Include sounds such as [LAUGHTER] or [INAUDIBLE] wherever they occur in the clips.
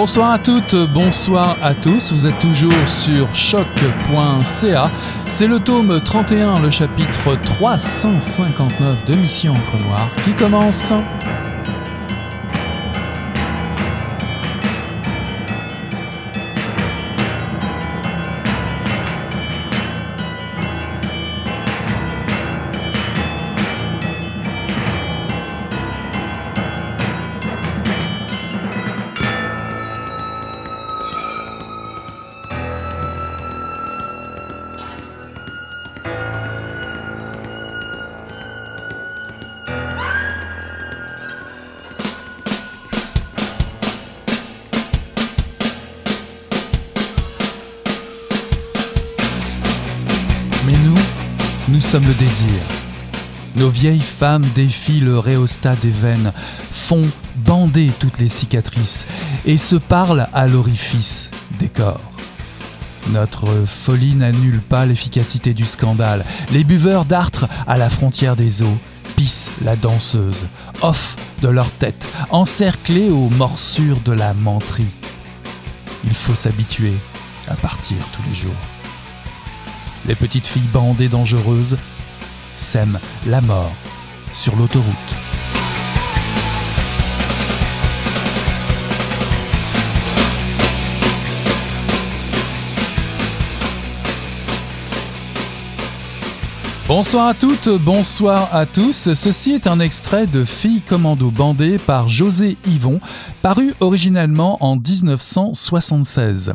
Bonsoir à toutes, bonsoir à tous. Vous êtes toujours sur choc.ca. C'est le tome 31, le chapitre 359 de Mission Encre Noire qui commence. Vieilles femmes défient le réostat des veines, font bander toutes les cicatrices et se parlent à l'orifice des corps. Notre folie n'annule pas l'efficacité du scandale. Les buveurs d'artre à la frontière des eaux pissent la danseuse, off de leur tête, encerclés aux morsures de la menterie. Il faut s'habituer à partir tous les jours. Les petites filles bandées dangereuses sèment la mort sur l'autoroute. Bonsoir à toutes, bonsoir à tous. Ceci est un extrait de Filles commando bandées par José Yvon, paru originellement en 1976.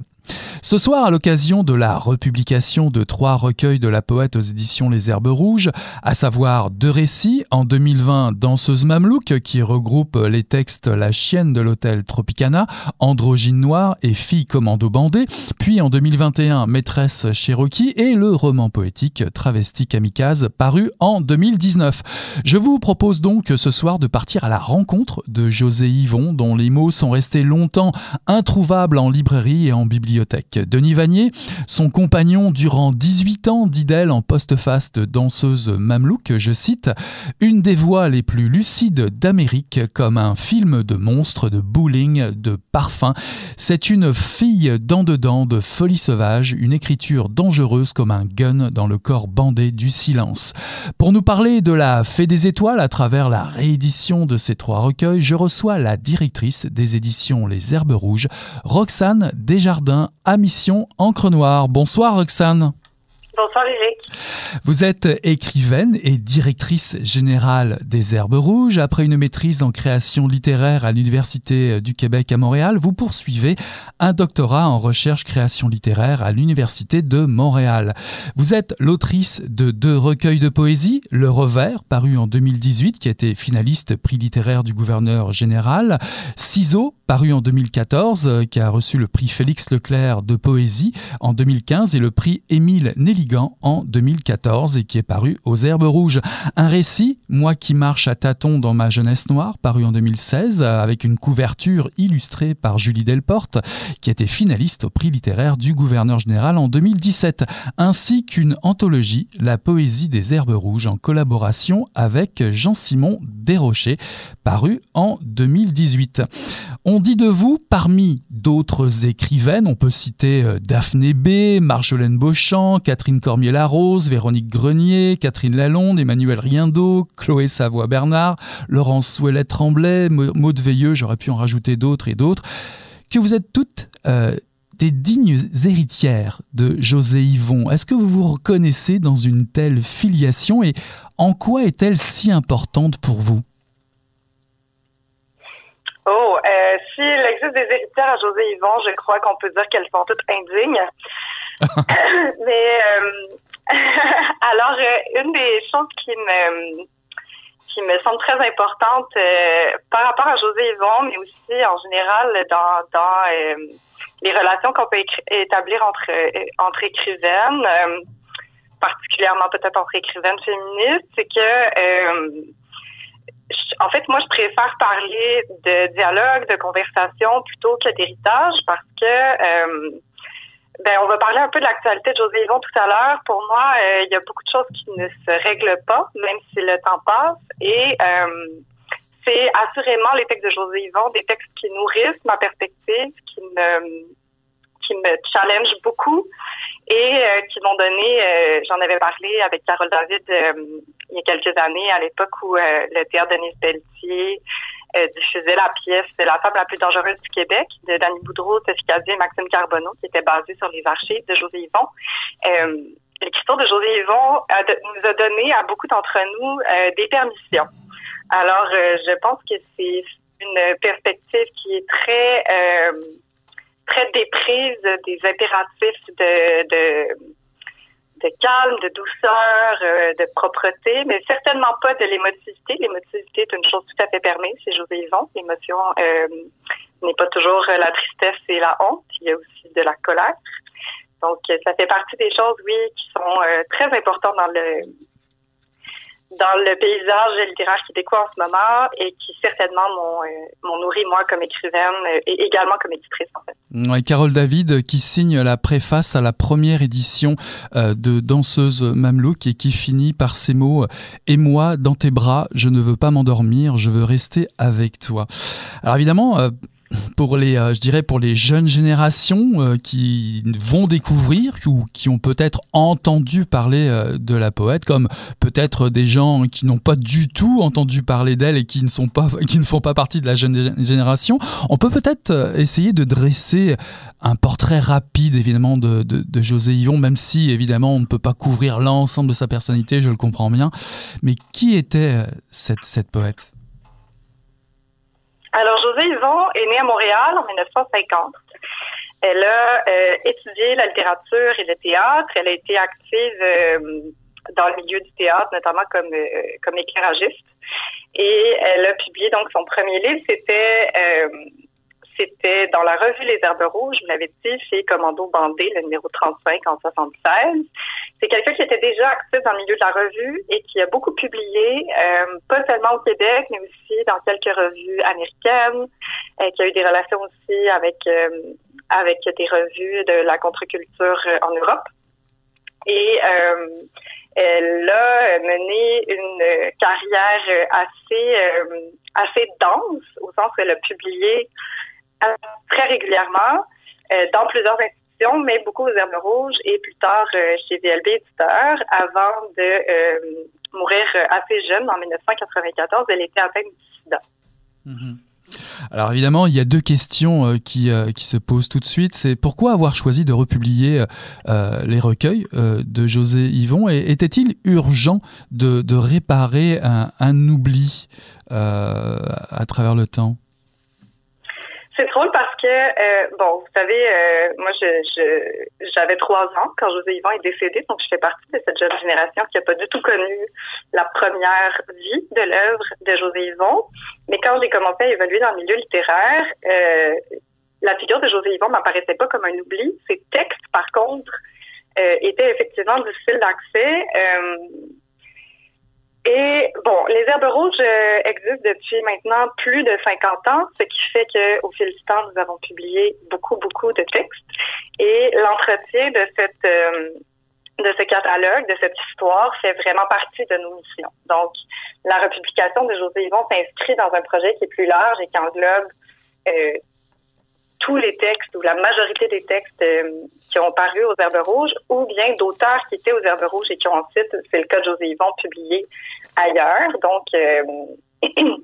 Ce soir, à l'occasion de la republication de trois recueils de la poète aux éditions Les Herbes Rouges, à savoir deux récits, en 2020 Danseuse Mamelouk, qui regroupe les textes La chienne de l'hôtel Tropicana, Androgyne noire et Fille commando bandée, puis en 2021 Maîtresse Cherokee et le roman poétique Travesti Kamikaze, paru en 2019. Je vous propose donc ce soir de partir à la rencontre de José Yvon, dont les mots sont restés longtemps introuvables en librairie et en bibliothèque. Denis Vanier, son compagnon durant 18 ans, dit d'elle en post-face de danseuse mamelouk, je cite, une des voix les plus lucides d'Amérique, comme un film de monstres, de bowling, de parfum. C'est une fille d'en dedans, de folie sauvage, une écriture dangereuse comme un gun dans le corps bandé du silence. Pour nous parler de la Fée des étoiles à travers la réédition de ces trois recueils, je reçois la directrice des éditions Les Herbes Rouges, Roxane Desjardins, amie mission Encre Noire. Bonsoir Roxane. Bonsoir Léger. Vous êtes écrivaine et directrice générale des Herbes Rouges. Après une maîtrise en création littéraire à l'Université du Québec à Montréal, vous poursuivez un doctorat en recherche création littéraire à l'Université de Montréal. Vous êtes l'autrice de deux recueils de poésie, Le Revers, paru en 2018, qui a été finaliste prix littéraire du gouverneur général, Ciseaux, paru en 2014, qui a reçu le prix Félix Leclerc de poésie en 2015 et le prix Émile Nelly en 2014 et qui est paru aux Herbes Rouges. Un récit, Moi qui marche à tâtons dans ma jeunesse noire, paru en 2016 avec une couverture illustrée par Julie Delporte qui était finaliste au prix littéraire du gouverneur général en 2017, ainsi qu'une anthologie, La poésie des Herbes Rouges, en collaboration avec Jean-Simon Desrochers, paru en 2018. On dit de vous, parmi d'autres écrivaines, on peut citer euh, Daphné B, Marjolaine Beauchamp, Catherine Cormier-Larose, Véronique Grenier, Catherine Lalonde, Emmanuel Riendo, Chloé Savoie-Bernard, Laurence Souellet-Tremblay, Maud Veilleux, j'aurais pu en rajouter d'autres et d'autres, que vous êtes toutes euh, des dignes héritières de José Yvon. Est-ce que vous vous reconnaissez dans une telle filiation et en quoi est-elle si importante pour vous? Oh, euh, s'il existe des héritières à José Yvon, je crois qu'on peut dire qu'elles sont toutes indignes. [LAUGHS] Mais euh, [LAUGHS] alors, euh, une des choses qui me qui me semble très importante euh, par rapport à José Yvon, mais aussi en général dans, dans les relations qu'on peut établir entre entre écrivaines, particulièrement peut-être entre écrivaines féministes, c'est que en fait, moi, je préfère parler de dialogue, de conversation plutôt que d'héritage parce que ben, on va parler un peu de l'actualité de José Yvon tout à l'heure. Pour moi, euh, il y a beaucoup de choses qui ne se règlent pas, même si le temps passe. Et euh, c'est assurément les textes de José Yvon, des textes qui nourrissent ma perspective, qui me qui me challenge beaucoup et euh, qui m'ont donné, euh, j'en avais parlé avec Carole David il y a quelques années, à l'époque où le théâtre Denise Pelletier diffusait la pièce La femme la plus dangereuse du Québec de Danny Boudreau, Sophie Cadieux et Maxime Carbonneau, qui était basée sur les archives de José Yvon. L'écriture de José Yvon nous a donné à beaucoup d'entre nous des permissions. Alors, je pense que c'est une perspective qui est très très déprise des impératifs de, de, de calme, de douceur, euh, de propreté, mais certainement pas de l'émotivité. L'émotivité est une chose tout à fait permise chez José Yvon. L'émotion euh, n'est pas toujours la tristesse et la honte. Il y a aussi de la colère. Donc, ça fait partie des choses, oui, qui sont euh, très importantes dans le dans le paysage littéraire québécois en ce moment et qui certainement m'ont euh, nourri moi comme écrivaine euh, et également comme éditrice en fait. Carole David qui signe la préface à la première édition euh, de Danseuse Mamelouk et qui finit par ces mots Et moi, dans tes bras, je ne veux pas m'endormir, je veux rester avec toi. Alors évidemment, pour les, euh, je dirais pour les jeunes générations euh, qui vont découvrir ou qui ont peut-être entendu parler euh, de la poète, comme peut-être des gens qui n'ont pas du tout entendu parler d'elle et qui ne sont pas, [LAUGHS] qui ne font pas partie de la jeune génération. On peut peut-être essayer de dresser un portrait rapide évidemment de, José Yvon, même si évidemment on ne peut pas couvrir l'ensemble de sa personnalité, je le comprends bien. Mais qui était cette, cette poète? Alors, José Yvon est née à Montréal en 1950. Elle a euh, étudié la littérature et le théâtre. Elle a été active euh, dans le milieu du théâtre, notamment comme, euh, comme éclairagiste. Et elle a publié donc son premier livre, c'était c'était dans la revue Les Herbes Rouges, je vous l'avais dit, chez Commando Bandé, le numéro 35 en 76. C'est quelqu'un qui était déjà actif dans le milieu de la revue et qui a beaucoup publié, euh, pas seulement au Québec, mais aussi dans quelques revues américaines, euh, qui a eu des relations aussi avec euh, avec des revues de la contre-culture en Europe. Et elle a mené une carrière assez assez dense, au sens où elle a publié très régulièrement euh, dans plusieurs institutions, mais beaucoup aux Herbes Rouges et plus tard euh, chez VLB Éditeur, avant de euh, mourir assez jeune en 1994. Elle était atteinte du sida. Mm-hmm. Alors évidemment, il y a deux questions qui, qui se posent tout de suite. C'est pourquoi avoir choisi de republier les recueils de José Yvon? Et était-il urgent de, de réparer un oubli à travers le temps? C'est drôle parce que, euh, bon, vous savez, euh, moi, je, j'avais trois ans quand José Yvon est décédé, donc je fais partie de cette jeune génération qui n'a pas du tout connu la première vie de l'œuvre de José Yvon. Mais quand j'ai commencé à évoluer dans le milieu littéraire, euh, la figure de José Yvon m'apparaissait pas comme un oubli. Ses textes, par contre, étaient effectivement difficiles d'accès. Et bon, les herbes rouges euh, existent depuis maintenant plus de 50 ans, ce qui fait qu'au fil du temps, nous avons publié beaucoup, beaucoup de textes. Et l'entretien de cette euh, de ce catalogue, de cette histoire, fait vraiment partie de nos missions. Donc, la republication de José Yvon s'inscrit dans un projet qui est plus large et qui englobe euh, tous les textes ou la majorité des textes euh, qui ont paru aux Herbes Rouges ou bien d'auteurs qui étaient aux Herbes Rouges et qui ont ensuite, c'est le cas de José Yvon, publié ailleurs. Donc, euh, [CLEARS THROAT] euh,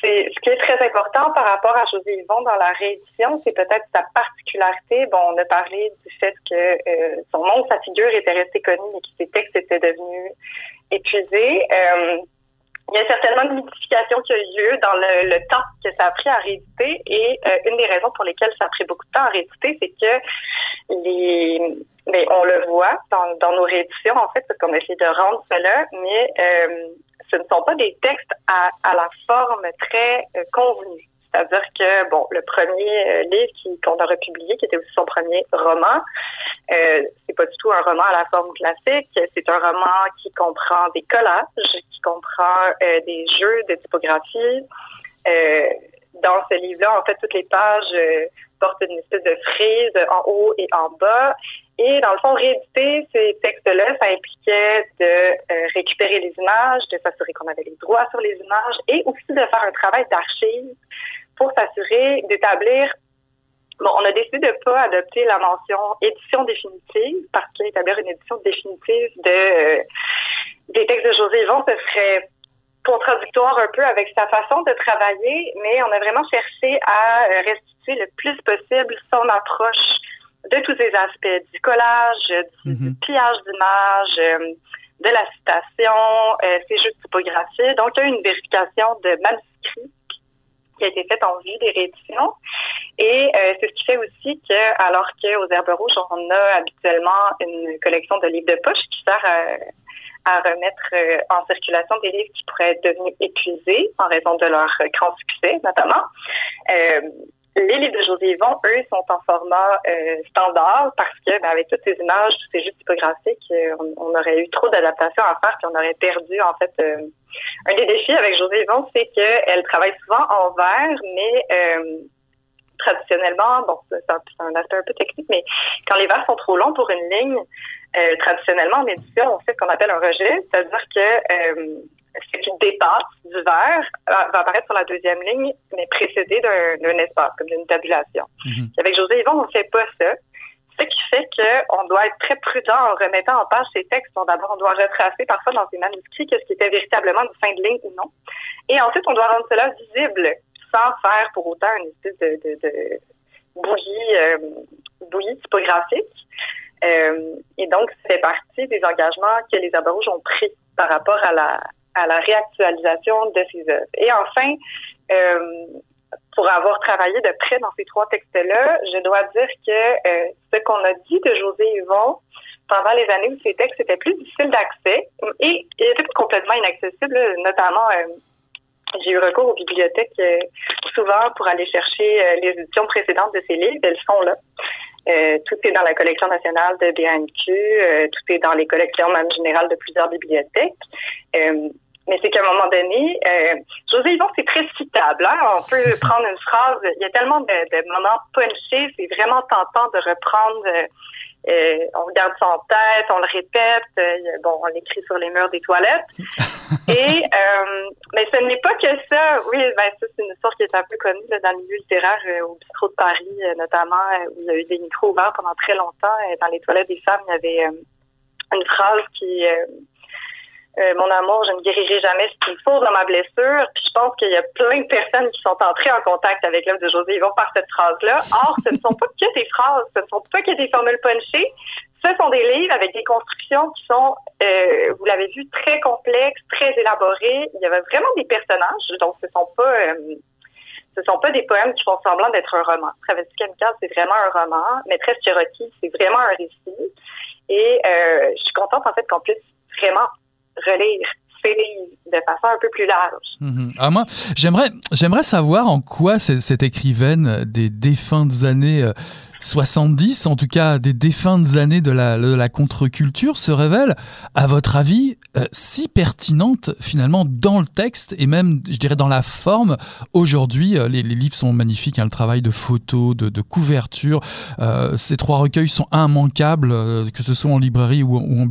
c'est ce qui est très important par rapport à José Yvon dans la réédition, c'est peut-être sa particularité. Bon, on a parlé du fait que son nom, sa figure était restée connue, mais que ses textes étaient devenus épuisés. Il y a certainement une modification qui a eu lieu dans le, temps que ça a pris à rééditer et euh, une des raisons pour lesquelles ça a pris beaucoup de temps à rééditer, c'est que les mais on le voit dans, dans nos rééditions en fait, parce qu'on essaie de rendre cela, mais euh, ce ne sont pas des textes à, à la forme très euh, convenue. C'est-à-dire que, bon, le premier euh, livre qu'on a republié, qui était aussi son premier roman, euh, c'est pas du tout un roman à la forme classique. C'est un roman qui comprend des collages, qui comprend euh, des jeux de typographie. Euh, dans ce livre-là, en fait, toutes les pages portent une espèce de frise en haut et en bas. Et dans le fond, rééditer ces textes-là, ça impliquait de récupérer les images, de s'assurer qu'on avait les droits sur les images et aussi de faire un travail d'archive pour s'assurer d'établir Bon, on a décidé de pas adopter la mention édition définitive parce qu'établir une édition définitive de euh, des textes de José Yvon, ce serait contradictoire un peu avec sa façon de travailler, mais on a vraiment cherché à euh, restituer le plus possible son approche de tous ces aspects du collage, du, mm pillage d'images, euh, de la citation, euh, ses jeux de typographie. Donc, il y a une vérification de manuscrits qui a été faite en vue des rééditions. Et euh, c'est ce qui fait aussi que, alors qu'aux Herbes Rouges, on a habituellement une collection de livres de poche qui sert à, remettre en circulation des livres qui pourraient être devenus épuisés en raison de leur grand succès, notamment. Les livres de José Yvon, eux, sont en format euh, standard parce que, ben, avec toutes ces images, tous ces jeux typographiques, euh, on, aurait eu trop d'adaptations à faire puis on aurait perdu, en fait, euh, un des défis avec José Yvon, c'est qu'elle travaille souvent en vert, mais traditionnellement, bon, c'est un, aspect un peu technique, mais quand les vers sont trop longs pour une ligne, traditionnellement, en édition, on fait ce qu'on appelle un rejet, c'est-à-dire que ce qui dépasse du verre? Va apparaître sur la deuxième ligne, mais précédé d'un espace, comme d'une tabulation. Mhm. Avec José Yvon, on ne fait pas ça. Ce qui fait qu'on doit être très prudent en remettant en page ces textes. D'abord, on doit retracer parfois dans ces manuscrits ce qui était véritablement une fin de ligne ou non. Et ensuite, on doit rendre cela visible sans faire pour autant une espèce de, de, bouillie, euh, bouillie typographique. Euh, et donc, ça fait partie des engagements que les Arbres Rouges ont pris par rapport à la, à la réactualisation de ces œuvres. Et enfin, euh, pour avoir travaillé de près dans ces trois textes-là, je dois dire que euh, ce qu'on a dit de José Yvon pendant les années où ces textes étaient plus difficiles d'accès et, étaient complètement inaccessibles, notamment euh, j'ai eu recours aux bibliothèques souvent pour aller chercher les éditions précédentes de ces livres. Elles sont là. Euh, tout est dans la collection nationale de BNQ, euh, tout est dans les collections même générales de plusieurs bibliothèques. Euh, mais c'est qu'à un moment donné, euh, José Yvon, c'est très citable. Hein? On peut [LAUGHS] prendre une phrase. Il y a tellement de, de moments punchés. C'est vraiment tentant de reprendre. Euh, on regarde son tête, on le répète. Euh, bon, on l'écrit sur les murs des toilettes. [LAUGHS] Et euh, mais ce n'est pas que ça. Oui, ben ça c'est une histoire qui est un peu connue là, dans le milieu littéraire au bistrot de Paris, notamment où il y a eu des micros ouverts pendant très longtemps. dans les toilettes des femmes, il y avait une phrase qui euh, mon amour, je ne guérirai jamais ce qu'il faut dans ma blessure. Puis je pense qu'il y a plein de personnes qui sont entrées en contact avec l'œuvre de José Yvon par cette phrase-là. Or, ce ne sont pas que des phrases, ce ne sont pas que des formules punchées. Ce sont des livres avec des constructions qui sont, euh, vous l'avez vu, très complexes, très élaborées. Il y avait vraiment des personnages, donc ce sont pas euh, ce sont pas des poèmes qui font semblant d'être un roman. Travesti Kamikaze, c'est vraiment un roman. Maîtresse Cherokee, c'est vraiment un récit. Et euh, je suis contente en fait qu'on puisse vraiment relire ces de façon un peu plus large. Ah, moi, j'aimerais, j'aimerais savoir en quoi cette, écrivaine des défuntes années euh, 70, en tout cas des défuntes années de la, contre-culture, se révèlent, à votre avis, euh, si pertinentes finalement dans le texte et même, je dirais, dans la forme. Aujourd'hui, euh, les, livres sont magnifiques, hein, le travail de photos, de, de couverture. Euh, ces trois recueils sont immanquables, que ce soit en librairie ou, en,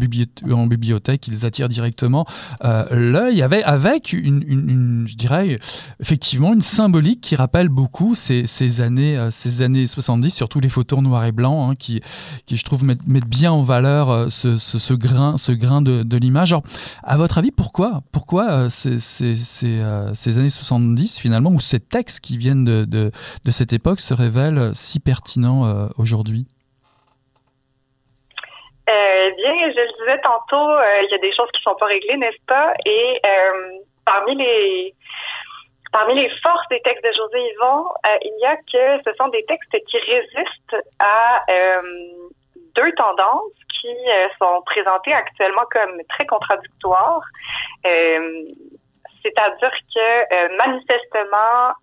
bibliothèque, ils attirent directement l'œil avec, avec une, une, je dirais, effectivement, une symbolique qui rappelle beaucoup ces, ces années, ces années 70, surtout les photos photos noir et blanc hein, qui, qui, je trouve, mettent, bien en valeur euh, ce, grain, ce grain de, l'image. Alors, à votre avis, pourquoi, pourquoi euh, ces, ces, ces, euh, ces, années 70, finalement, ou ces textes qui viennent de, cette époque se révèlent si pertinents aujourd'hui? Euh, bien, je le disais tantôt, il y a des choses qui sont pas réglées, n'est-ce pas? Et parmi les Parmi les forces des textes de José Yvon, euh, il y a que ce sont des textes qui résistent à euh, deux tendances qui euh, sont présentées actuellement comme très contradictoires. C'est-à-dire que manifestement,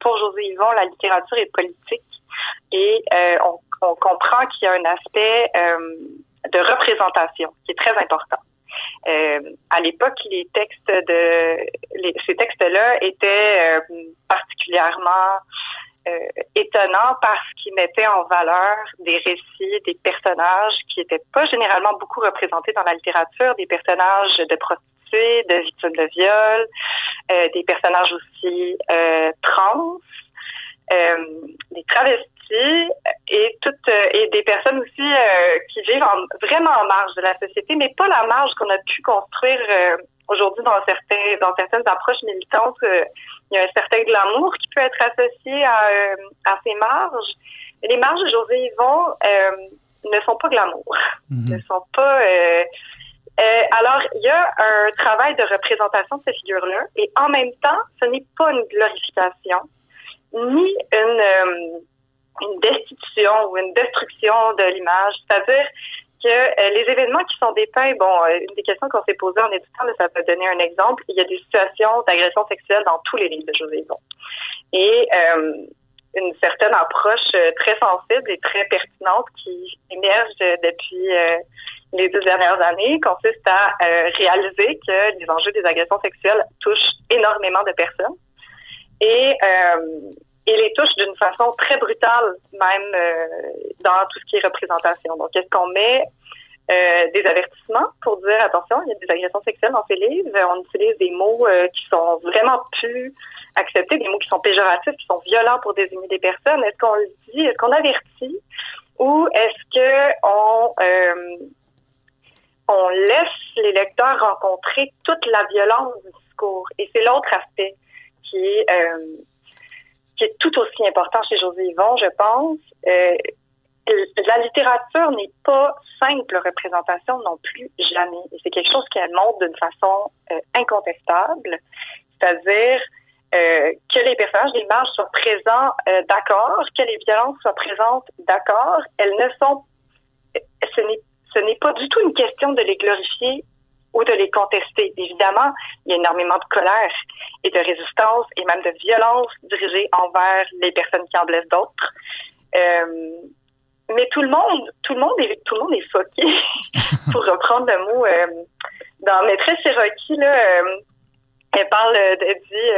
pour José Yvon, la littérature est politique et on, on, comprend qu'il y a un aspect de représentation qui est très important. Euh, à l'époque, les textes de ces textes-là étaient euh, particulièrement étonnant parce qu'il mettait en valeur des récits, des personnages qui n'étaient pas généralement beaucoup représentés dans la littérature, des personnages de prostituées, de victimes de viol, des personnages aussi trans, des travestis et toutes et des personnes aussi qui vivent vraiment en marge de la société, mais pas la marge qu'on a pu construire aujourd'hui dans certains dans certaines approches militantes, euh, il y a un certain glamour qui peut être associé à, euh, à ces marges. Les marges de José Yvon euh, ne sont pas glamour, mhm. ne sont pas. alors, il y a un travail de représentation de ces figures-là, et en même temps, ce n'est pas une glorification, ni une, une destitution ou une destruction de l'image. C'est-à-dire, que euh, les événements qui sont dépeints, bon, euh, une des questions qu'on s'est posées en éditant, ça peut donner un exemple. Il y a des situations d'agression sexuelle dans tous les livres de José. Et euh, une certaine approche très sensible et très pertinente qui émerge depuis les deux dernières années consiste à réaliser que les enjeux des agressions sexuelles touchent énormément de personnes. Et et les touche d'une façon très brutale, même euh, dans tout ce qui est représentation. Donc, est-ce qu'on met euh, des avertissements pour dire attention, il y a des agressions sexuelles dans ces livres? On utilise des mots euh, qui sont vraiment plus acceptés, des mots qui sont péjoratifs, qui sont violents pour désigner des personnes. Est-ce qu'on le dit, est-ce qu'on avertit, ou est-ce que on on laisse les lecteurs rencontrer toute la violence du discours? Et c'est l'autre aspect qui est qui est tout aussi important chez José Yvon, je pense. Euh, la littérature n'est pas simple représentation non plus, jamais. C'est quelque chose qu'elle montre d'une façon euh, incontestable, c'est-à-dire euh, que les personnages des marges soient présents d'accord, que les violences soient présentes d'accord. Elles ne sont, ce n'est pas du tout une question de les glorifier ou de les contester. Évidemment, il y a énormément de colère et de résistance et même de violence dirigée envers les personnes qui en blessent d'autres. Euh, mais tout le monde, tout le monde est, tout le monde est foqué, [LAUGHS] pour reprendre le mot. Euh, dans Maîtresse Cherokee, là, euh, elle parle, elle dit,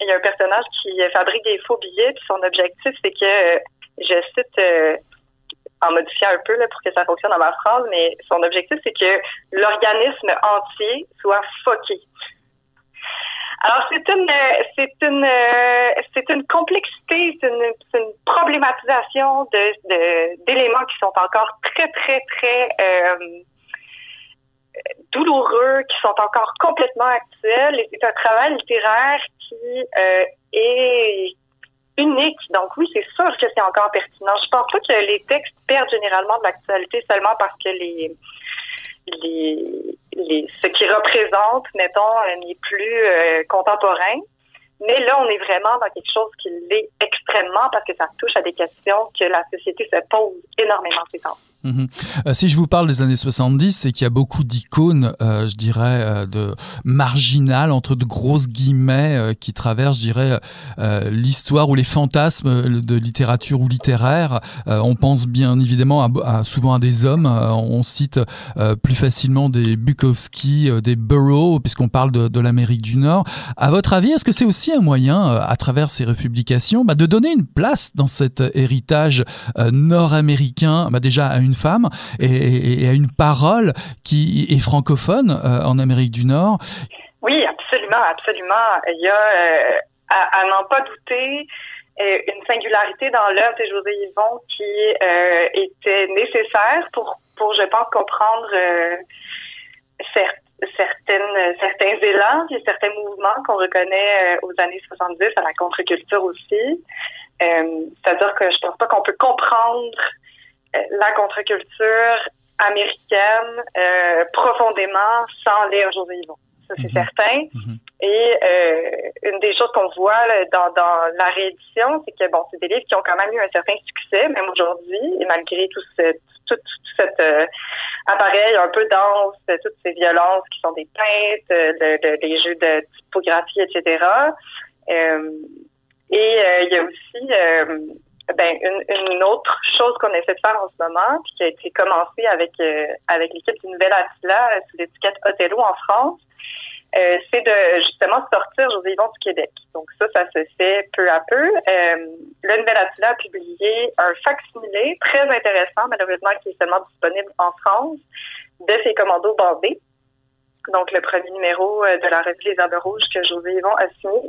il y a un personnage qui fabrique des faux billets, puis son objectif, c'est que, je cite, en modifiant un peu là, pour que ça fonctionne dans ma phrase, mais son objectif, c'est que l'organisme entier soit foqué. Alors c'est une c'est une c'est une complexité, c'est une, problématisation de d'éléments qui sont encore très très très euh, douloureux, qui sont encore complètement actuels. Et c'est un travail littéraire qui euh, est unique. Donc oui, c'est sûr que c'est encore pertinent. Je pense pas que les textes perdent généralement de l'actualité seulement parce que les ce qui représente, mettons, n'est plus euh, contemporain. Mais là, on est vraiment dans quelque chose qui l'est extrêmement parce que ça touche à des questions que la société se pose énormément ces temps. Mhm. Euh, si je vous parle des années 70, c'est qu'il y a beaucoup d'icônes, euh, je dirais, euh, de marginales, entre de grosses guillemets, qui traversent, je dirais, l'histoire ou les fantasmes de littérature ou littéraire. on pense bien évidemment souvent à des hommes. on cite plus facilement des Bukowski, des Burroughs, puisqu'on parle de, de l'Amérique du Nord. À votre avis, est-ce que c'est aussi un moyen, à travers ces republications, bah, de donner une place dans cet héritage nord-américain, bah, déjà à une une femme et, à une parole qui est francophone euh, en Amérique du Nord. Oui, absolument, absolument. Il y a, euh, à, n'en pas douter, euh, une singularité dans l'œuvre de José Yvon qui était nécessaire pour, pour, je pense, comprendre certaines, certains élans et certains mouvements qu'on reconnaît aux années 70 à la contre-culture aussi. C'est-à-dire que je pense pas qu'on peut comprendre la contre-culture américaine euh, profondément sans lire José Yvon. Ça, c'est mhm. certain. Mhm. Et euh, une des choses qu'on voit dans, dans la réédition, c'est que bon, c'est des livres qui ont quand même eu un certain succès, même aujourd'hui, et malgré tout, ce, tout, tout cet euh, appareil un peu dense, toutes ces violences qui sont des peintes, de, des jeux de typographie, etc. Euh, et il y a aussi ben, une, une, autre chose qu'on essaie de faire en ce moment, puis qui a été commencé avec euh, avec l'équipe du Nouvel Attila euh, sous l'étiquette Othello en France, euh, c'est de justement sortir José Yvon du Québec. Donc ça, ça se fait peu à peu. le Nouvel Attila a publié un facsimilé très intéressant, malheureusement qui est seulement disponible en France, de ses commandos bandés. Donc, le premier numéro euh, de la revue Les Arbres Rouges que José Yvon a signé.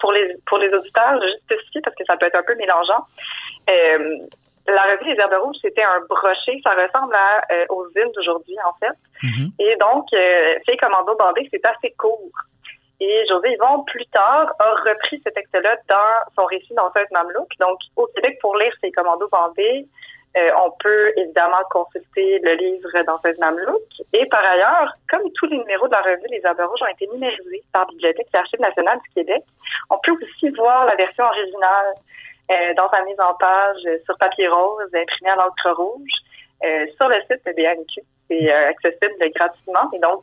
Pour les, pour les auditeurs, je juste spécifier parce que ça peut être un peu mélangeant. Euh, la revue Les Herbes Rouges, c'était un brochet. Ça ressemble à, euh, aux unes d'aujourd'hui, en fait. Mm-hmm. Et donc, euh, Fait Commando Bandé, c'est assez court. Et José Yvon, plus tard, a repris ce texte-là dans son récit Danseuse Mamelouk. Donc, au Québec, pour lire ces commandos bandés, euh, on peut évidemment consulter le livre Danseuse Mamelouk. Et par ailleurs, comme tous les numéros de la revue Les Arbres Rouges ont été numérisés par Bibliothèque et l'Archive nationale du Québec, on peut aussi voir la version originale euh, dans sa mise en page sur papier rose, imprimée à l'encre rouge, euh, sur le site de BNQ. C'est accessible gratuitement. Et donc,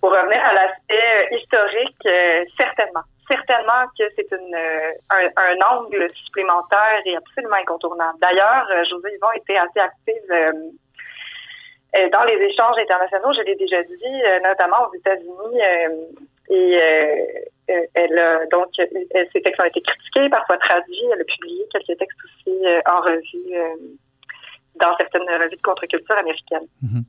pour revenir à l'aspect historique, certainement certainement que c'est une un, un, angle supplémentaire et absolument incontournable. D'ailleurs, euh, José Yvon était assez active euh, euh, dans les échanges internationaux, je l'ai déjà dit, notamment aux États-Unis. et elle a, donc ses textes ont été critiqués, parfois traduits. Elle a publié quelques textes aussi en revue dans certaines revues de contre-culture américaines. Mhm.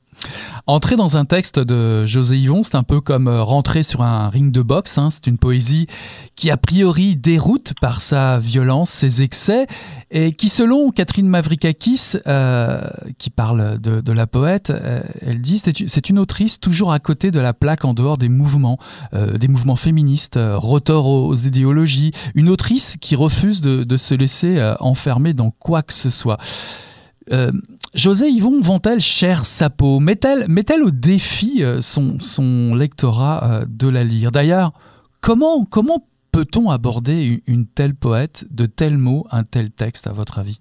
Entrer dans un texte de José Yvon, c'est un peu comme euh, rentrer sur un ring de boxe. Hein. C'est une poésie qui, a priori, déroute par sa violence, ses excès, et qui, selon Catherine Mavrikakis, euh, qui parle de, la poète, euh, elle dit c'est une autrice toujours à côté de la plaque en dehors des mouvements, des mouvements féministes, rotor aux, idéologies. Une autrice qui refuse de, de se laisser enfermer dans quoi que ce soit. Euh, José Yvon vend-elle cher sa peau? Met-elle met au défi euh, son, son lectorat euh, de la lire? D'ailleurs, comment, comment peut-on aborder une, telle poète, de tels mots, un tel texte, à votre avis?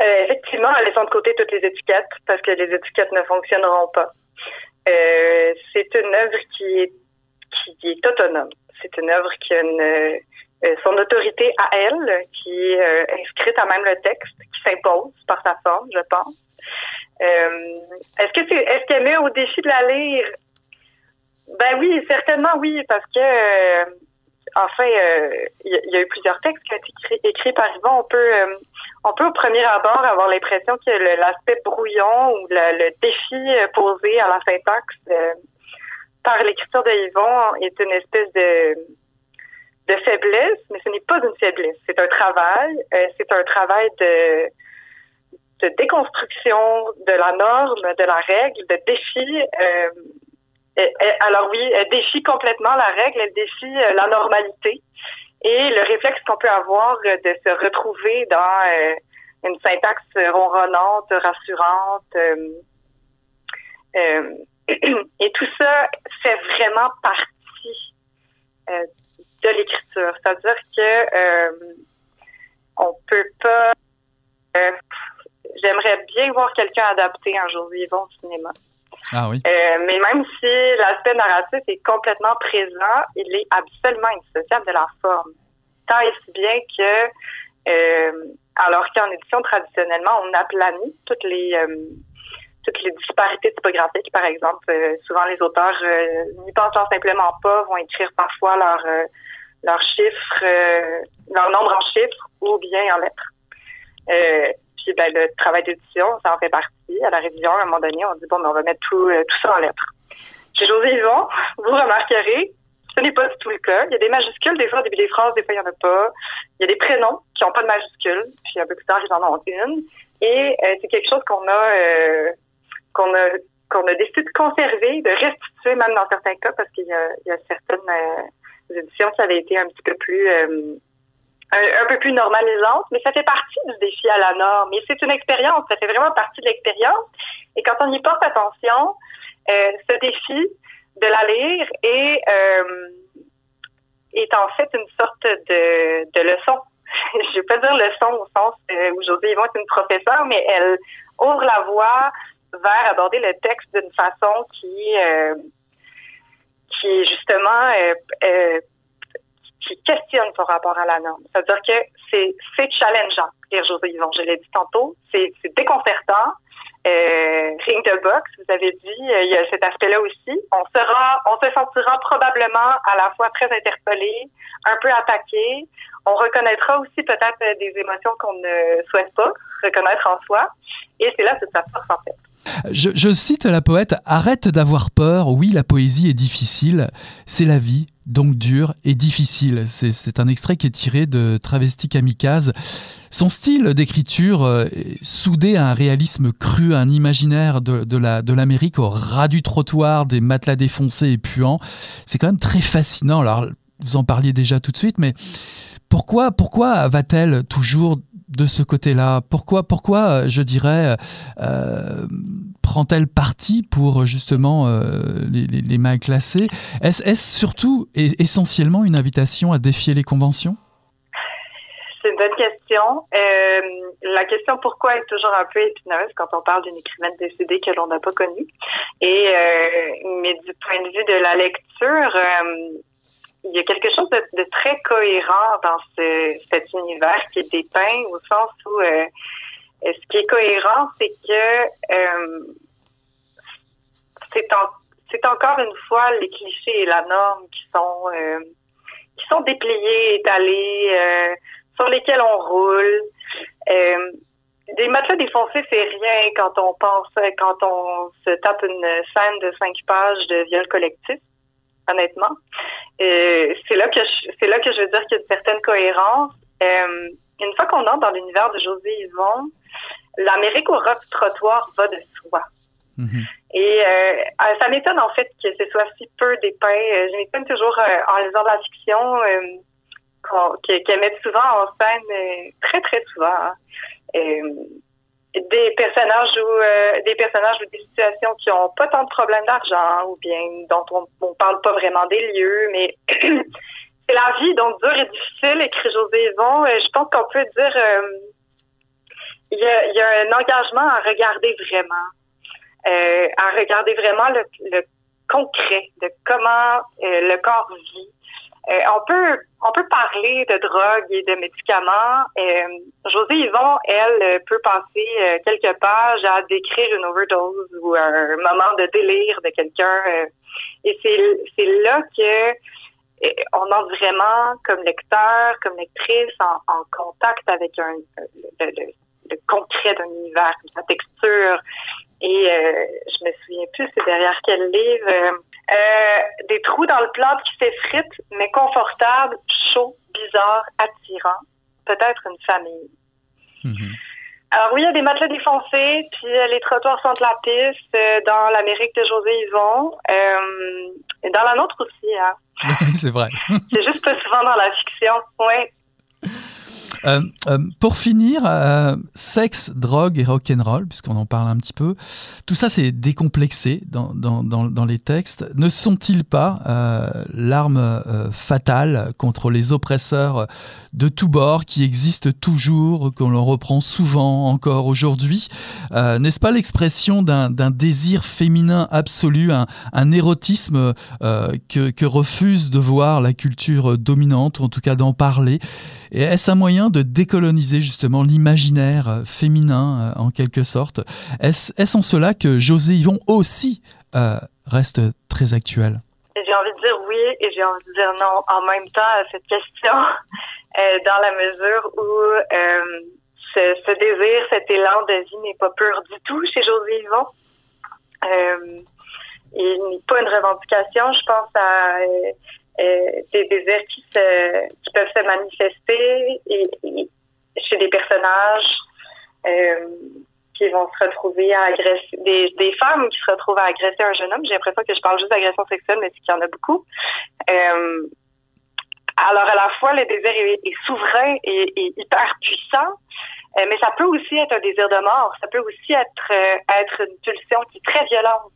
Effectivement, en laissant de côté toutes les étiquettes, parce que les étiquettes ne fonctionneront pas. c'est une œuvre qui est, qui est autonome. C'est une œuvre qui a une euh, son autorité à elle, qui est euh, inscrite à même le texte, qui s'impose par sa forme, je pense. Euh, est-ce que c'est est-ce qu'elle met au défi de la lire? Ben oui, certainement oui, parce que enfin, il y, a eu plusieurs textes qui ont été écrits, par Yvon. On peut on peut au premier abord avoir l'impression que l'aspect brouillon ou le, défi posé à la syntaxe par l'écriture de Yvon est une espèce de de faiblesse, mais ce n'est pas une faiblesse. C'est un travail. Euh, c'est un travail de, de déconstruction de la norme, de la règle, de défi. Euh, alors oui, elle défie complètement la règle, elle défie euh, la normalité et le réflexe qu'on peut avoir de se retrouver dans une syntaxe ronronnante, rassurante. [CLEARS THROAT] et tout ça fait vraiment partie de l'écriture. C'est-à-dire que euh, on peut pas. Euh, j'aimerais bien voir quelqu'un adapter un jour vivant au cinéma. Ah oui. Euh, mais même si l'aspect narratif est complètement présent, il est absolument indissociable de la forme. Tant et si bien que, alors qu'en édition traditionnellement, on aplanit toutes les toutes les disparités typographiques, par exemple. souvent, les auteurs, n'y pensant simplement pas, vont écrire parfois leur leurs chiffres, euh, leur nombre en chiffres ou bien en lettres. Euh, puis ben, le travail d'édition, ça en fait partie. À la révision, à un moment donné, on dit bon, ben, on va mettre tout, euh, tout ça en lettres. Chez José Yvon, [LAUGHS] vous remarquerez, ce n'est pas du tout le cas. Il y a des majuscules, des fois au début des phrases, des fois il n'y en a pas. Il y a des prénoms qui n'ont pas de majuscules, puis un peu plus tard, ils en ont une. Et c'est quelque chose qu'on a qu'on a qu'on a décidé de conserver, de restituer même dans certains cas, parce qu'il y a, il y a certaines éditions qui avaient été un petit peu plus euh, un, peu plus normalisantes, mais ça fait partie du défi à la norme. Et c'est une expérience, ça fait vraiment partie de l'expérience. Et quand on y porte attention, euh, ce défi de la lire est, euh, est en fait une sorte de, de leçon. [LAUGHS] Je vais pas dire leçon au sens où José Yvon est une professeure, mais elle ouvre la voie vers aborder le texte d'une façon qui qui justement euh, euh, qui questionne son rapport à la norme. C'est-à-dire que c'est c'est challengeant lire José Yvon, je l'ai dit tantôt, c'est déconcertant. ring de boxe, vous avez dit, il y a cet aspect-là aussi. On sera, on se sentira probablement à la fois très interpellé, un peu attaqué. On reconnaîtra aussi peut-être des émotions qu'on ne souhaite pas reconnaître en soi. Et c'est là toute sa force, en fait. Je, cite la poète Arrête d'avoir peur, oui, la poésie est difficile, c'est la vie, donc dure et difficile. C'est un extrait qui est tiré de Travesti Kamikaze. Son style d'écriture, euh, soudé à un réalisme cru, à un imaginaire de, de l'Amérique au ras du trottoir, des matelas défoncés et puants, c'est quand même très fascinant. Alors, vous en parliez déjà tout de suite, mais pourquoi, pourquoi va-t-elle toujours de ce côté-là Pourquoi, pourquoi, euh, je dirais, euh, prend-elle parti pour justement euh, les, mains classées? Est-ce surtout et essentiellement une invitation à défier les conventions? C'est une bonne question. la question pourquoi est toujours un peu épineuse quand on parle d'une écrivaine décédée que l'on n'a pas connue. Et mais du point de vue de la lecture, il y a quelque chose de, très cohérent dans cet univers qui est dépeint au sens où euh, ce qui est cohérent, c'est que euh, c'est encore une fois les clichés et la norme qui sont euh, qui sont dépliés, étalés, sur lesquels on roule. des matelas défoncés, c'est rien quand on pense, quand on se tape une scène de cinq pages de viol collectif honnêtement. c'est là que je, c'est là que je veux dire qu'il y a une certaine cohérence. Euh, une fois qu'on entre dans l'univers de José Yvon, l'Amérique au ras trottoir va de soi. Mm-hmm. Et euh, euh, ça m'étonne en fait que ce soit si peu dépeint. Je m'étonne toujours en lisant de la fiction qu'elle met souvent en scène, très très souvent. Hein des personnages ou euh, des personnages ou des situations qui ont pas tant de problèmes d'argent ou bien dont on, on parle pas vraiment des lieux, mais [CLEARS THROAT] c'est la vie donc dure et difficile, écrit José Yvon. Euh, je pense qu'on peut dire euh, il y, a, un engagement à regarder vraiment, à regarder vraiment le, le concret de comment le corps vit, euh, on peut on peut parler de drogue et de médicaments. Euh, José Yvon, elle, euh, peut passer euh, quelques pages à décrire une overdose ou un moment de délire de quelqu'un. et c'est là que on entre vraiment comme lecteur, comme lectrice, en, en contact avec le, le, le concret d'un univers, sa texture. Et je me souviens plus c'est derrière quel livre euh, des trous dans le plat qui s'effritent, mais confortable, chaud, bizarre, attirant. Peut-être une famille. Mhm. Alors oui, il y a des matelas défoncés, puis euh, les trottoirs sont de la piste euh, dans l'Amérique de José Yvon. et dans la nôtre aussi, hein. [LAUGHS] c'est vrai. c'est juste pas souvent dans la fiction. Oui. Euh, euh, pour finir, euh, sexe, drogue et rock'n'roll, puisqu'on en parle un petit peu, tout ça c'est décomplexé dans, les textes. Ne sont-ils pas l'arme fatale contre les oppresseurs de tous bords qui existent toujours, qu'on leur reprend souvent encore aujourd'hui? N'est-ce pas l'expression d'un désir féminin absolu, un, un érotisme que, que refuse de voir la culture dominante, ou en tout cas d'en parler? Et est-ce un moyen de décoloniser justement l'imaginaire euh, féminin euh, en quelque sorte. Est-ce en cela que José Yvon aussi euh, reste très actuel? J'ai envie de dire oui et j'ai envie de dire non en même temps à cette question, [LAUGHS] dans la mesure où ce, désir, cet élan de vie n'est pas pur du tout chez José Yvon. il n'est pas une revendication, je pense à des désirs qui, se, qui peuvent se manifester et, chez des personnages euh, qui vont se retrouver à agresser, des, des femmes qui se retrouvent à agresser un jeune homme. J'ai l'impression que je parle juste d'agression sexuelle, mais c'est qu'il y en a beaucoup. Euh, alors, à la fois, le désir est, souverain et, hyper puissant, euh, mais ça peut aussi être un désir de mort. Ça peut aussi être, euh, être une pulsion qui est très violente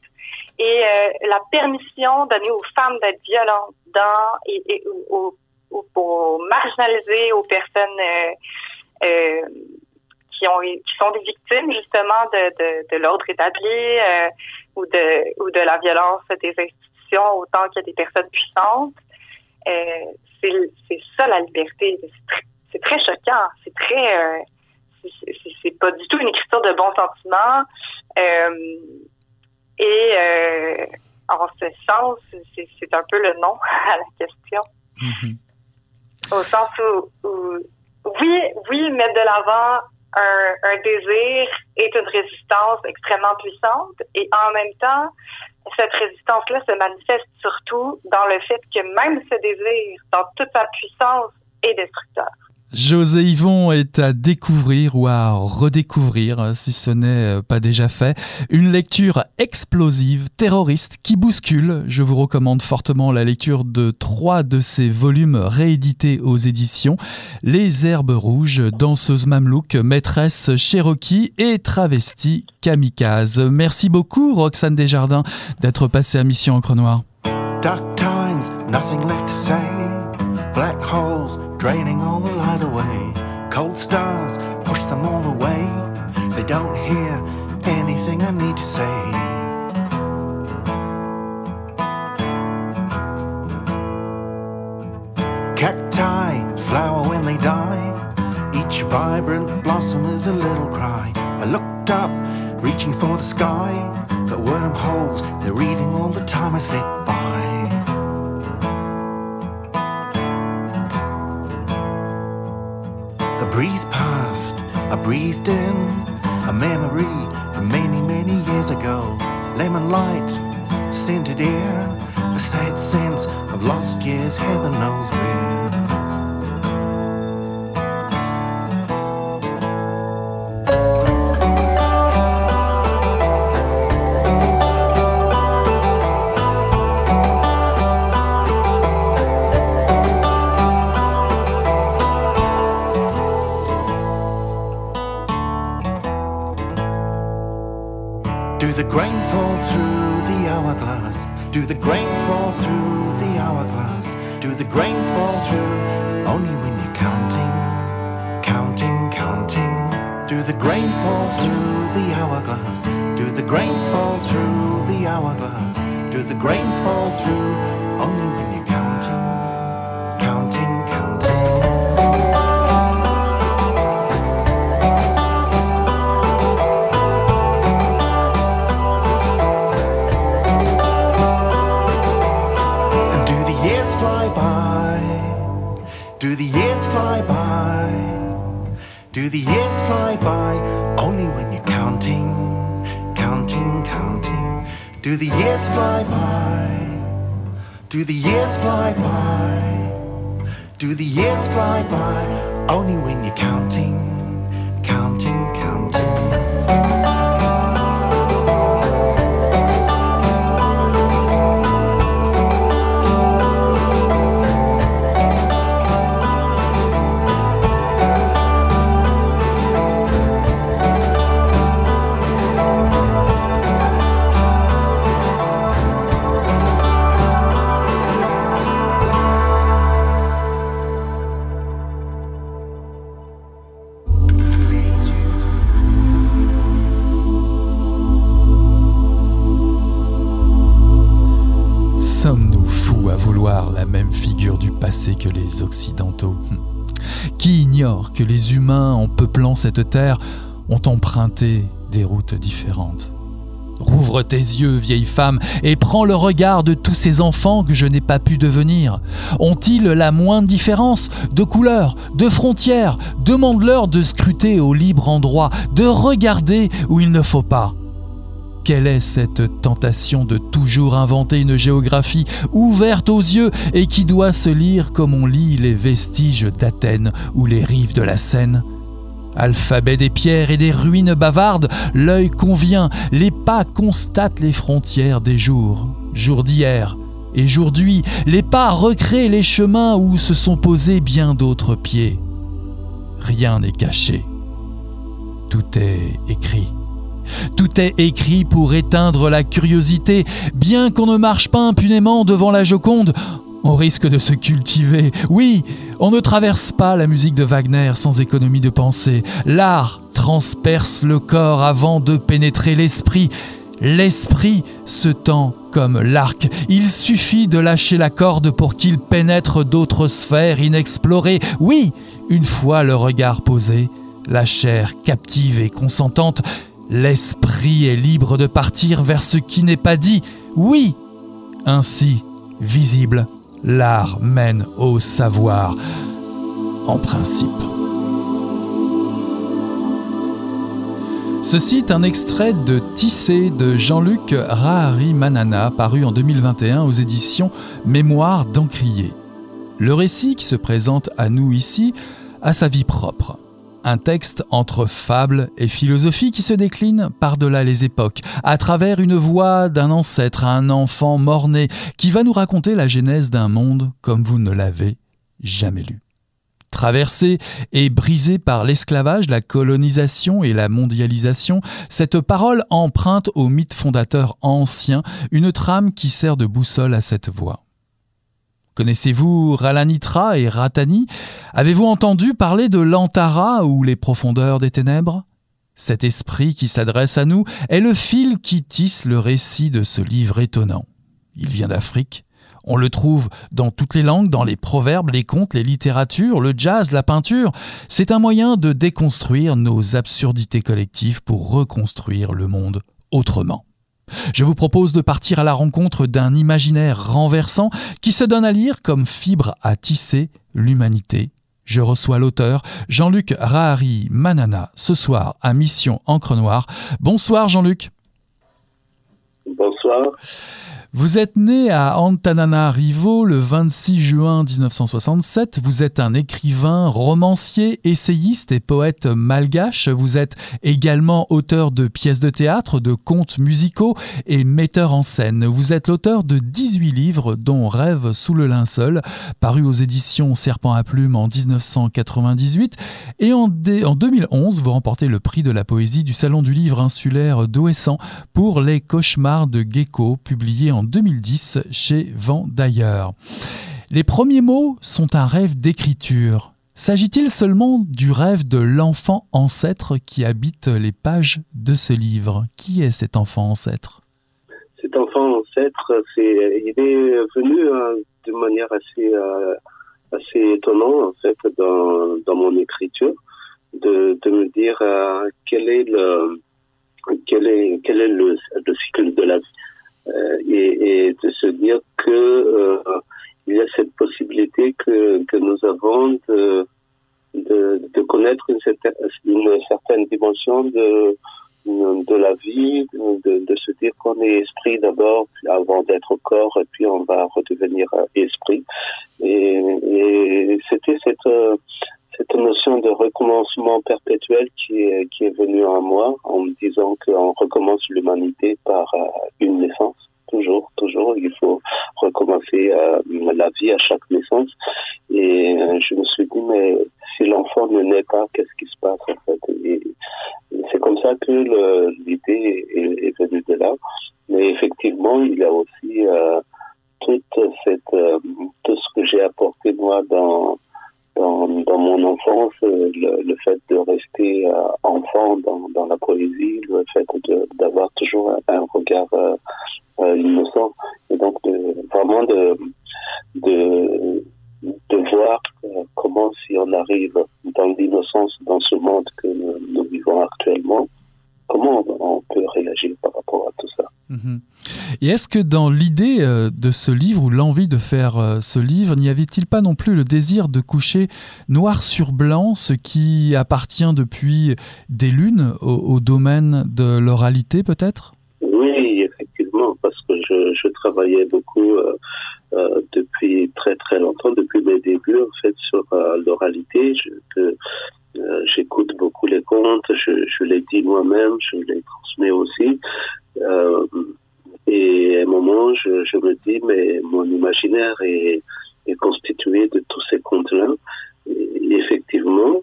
et euh, la permission donnée aux femmes d'être violentes dans et, et aux, aux, personnes euh, euh, qui ont qui sont des victimes justement de, l'ordre établi ou de la violence des institutions autant a des personnes puissantes. C'est c'est ça la liberté. C'est très, choquant. C'est très c'est pas du tout une écriture de bons sentiments. Et en ce sens, c'est un peu le nom [LAUGHS] à la question. Mm-hmm. Au sens où, oui, oui, mettre de l'avant un, un, désir est une résistance extrêmement puissante et en même temps, cette résistance-là se manifeste surtout dans le fait que même ce désir, dans toute sa puissance, est destructeur. José Yvon est à découvrir ou à redécouvrir, si ce n'est euh, pas déjà fait. Une lecture explosive, terroriste, qui bouscule. Je vous recommande fortement la lecture de trois de ses volumes réédités aux éditions Les Herbes Rouges, Danseuse Mamelouk, Maîtresse Cherokee et Travestie Kamikaze. Merci beaucoup, Roxane Desjardins, d'être passée à Mission Encre Noire. Dark times, nothing left to say. Black holes. Draining all the light away. Cold stars push them all away. They don't hear anything I need to say. Cacti flower when they die. Each vibrant blossom is a little cry. I looked up, reaching for the sky. The wormholes, they're reading all the time I sit by. Breeze past, I breathed in a memory from many, many years ago. Lemon light, scented air, the sad sense of lost years, heaven knows where. The grains fall through the hourglass? Do the grains fall through the hourglass? Do the grains fall through only when you're counting, counting, counting? Do the grains fall through the hourglass? Do the grains fall through the hourglass? Do the grains fall through only when Do the years fly by Do the years fly by? only when you're counting, counting, counting? Do the years fly by? Do the years fly by? Do the years fly by only when you're counting, cette terre, ont emprunté des routes différentes Rouvre tes yeux, vieille femme, et prends le regard de tous ces enfants que je n'ai pas pu devenir. Ont-ils la moindre différence de couleur, de frontières Demande-leur de scruter au libre endroit, de regarder où il ne faut pas. Quelle est cette tentation de toujours inventer une géographie ouverte aux yeux et qui doit se lire comme on lit les vestiges d'Athènes ou les rives de la Seine? Alphabet des pierres et des ruines bavardes, l'œil convient, les pas constatent les frontières des jours, jours d'hier et aujourd'hui, les pas recréent les chemins où se sont posés bien d'autres pieds. Rien n'est caché, tout est écrit. Tout est écrit pour éteindre la curiosité. Bien qu'on ne marche pas impunément devant la Joconde, on risque de se cultiver. Oui, on ne traverse pas la musique de Wagner sans économie de pensée. L'art transperce le corps avant de pénétrer l'esprit. L'esprit se tend comme l'arc. Il suffit de lâcher la corde pour qu'il pénètre d'autres sphères inexplorées. Oui, une fois le regard posé, la chair captive et consentante, L'esprit est libre de partir vers ce qui n'est pas dit. Oui, ainsi, visible, l'art mène au savoir, en principe. Ceci est un extrait de Tissé de Jean-Luc Rahari Manana, paru en 2021 aux éditions Mémoire d'Encrier. Le récit qui se présente à nous ici a sa vie propre. Un texte entre fable et philosophie qui se décline par-delà les époques, à travers une voix d'un ancêtre à un enfant mort-né, qui va nous raconter la genèse d'un monde comme vous ne l'avez jamais lu. Traversée et brisée par l'esclavage, la colonisation et la mondialisation, cette parole emprunte au mythe fondateur ancien une trame qui sert de boussole à cette voix. Connaissez-vous Ralanitra et Ratani? Avez-vous entendu parler de l'Antara ou les profondeurs des ténèbres? Cet esprit qui s'adresse à nous est le fil qui tisse le récit de ce livre étonnant. Il vient d'Afrique. On le trouve dans toutes les langues, dans les proverbes, les contes, les littératures, le jazz, la peinture. C'est un moyen de déconstruire nos absurdités collectives pour reconstruire le monde autrement. Je vous propose de partir à la rencontre d'un imaginaire renversant qui se donne à lire comme fibre à tisser l'humanité. Je reçois l'auteur Jean-Luc Rahari Manana ce soir à Mission Encre Noire. Bonsoir Jean-Luc. Bonsoir. Vous êtes né à Antananarivo le 26 juin 1967. Vous êtes un écrivain, romancier, essayiste et poète malgache. Vous êtes également auteur de pièces de théâtre, de contes musicaux et metteur en scène. Vous êtes l'auteur de 18 livres, dont Rêve sous le linceul, paru aux éditions Serpent à plume en 1998. Et en, en 2011, vous remportez le prix de la poésie du Salon du livre insulaire d'Ouessant pour Les cauchemars de Gecko, publié en 2010 chez Vent d'ailleurs. Les premiers mots sont un rêve d'écriture. S'agit-il seulement du rêve de l'enfant ancêtre qui habite les pages de ce livre? Qui est cet enfant ancêtre? Cet enfant ancêtre, il est venu hein, de manière assez, euh, assez étonnante en fait dans, mon écriture, de, me dire euh, quel est le quel est quel est le, le cycle de la vie et, et, de se dire que euh, il y a cette possibilité que, que nous avons de, de, connaître une certaine, une certaine dimension de, de la vie, de, se dire qu'on est esprit d'abord avant d'être corps et puis on va redevenir esprit. Et, et c'était cette, cette notion de recommencement perpétuel qui est, venue en moi en me disant qu'on recommence l'humanité par euh, une naissance. Toujours, toujours, il faut recommencer euh, la vie à chaque naissance. Et euh, je me suis dit, mais si l'enfant ne naît pas, qu'est-ce qui se passe en fait? C'est comme ça que l'idée est, est, venue de là. Mais effectivement, il y a aussi toute cette, tout ce que j'ai apporté moi dans dans, mon enfance, euh, le, fait de rester euh, enfant dans, la poésie, le fait d'avoir toujours un, regard euh, innocent, et donc de, vraiment de, de, de voir comment si on arrive dans l'innocence dans ce monde que nous vivons actuellement, comment on peut réagir par rapport à tout ça. Mhm. Et est-ce que dans l'idée euh, de ce livre ou l'envie de faire euh, ce livre, n'y avait-il pas non plus le désir de coucher noir sur blanc ce qui appartient depuis des lunes au, domaine de l'oralité peut-être? Oui, effectivement, parce que je, je travaillais beaucoup euh, euh, depuis très très longtemps, depuis mes débuts en fait sur l'oralité. que j'écoute beaucoup les contes, je, je les dis moi-même, je les transmets aussi. Euh, et à un moment, je, je, me dis, mais mon imaginaire est, est constitué de tous ces contes-là. Effectivement,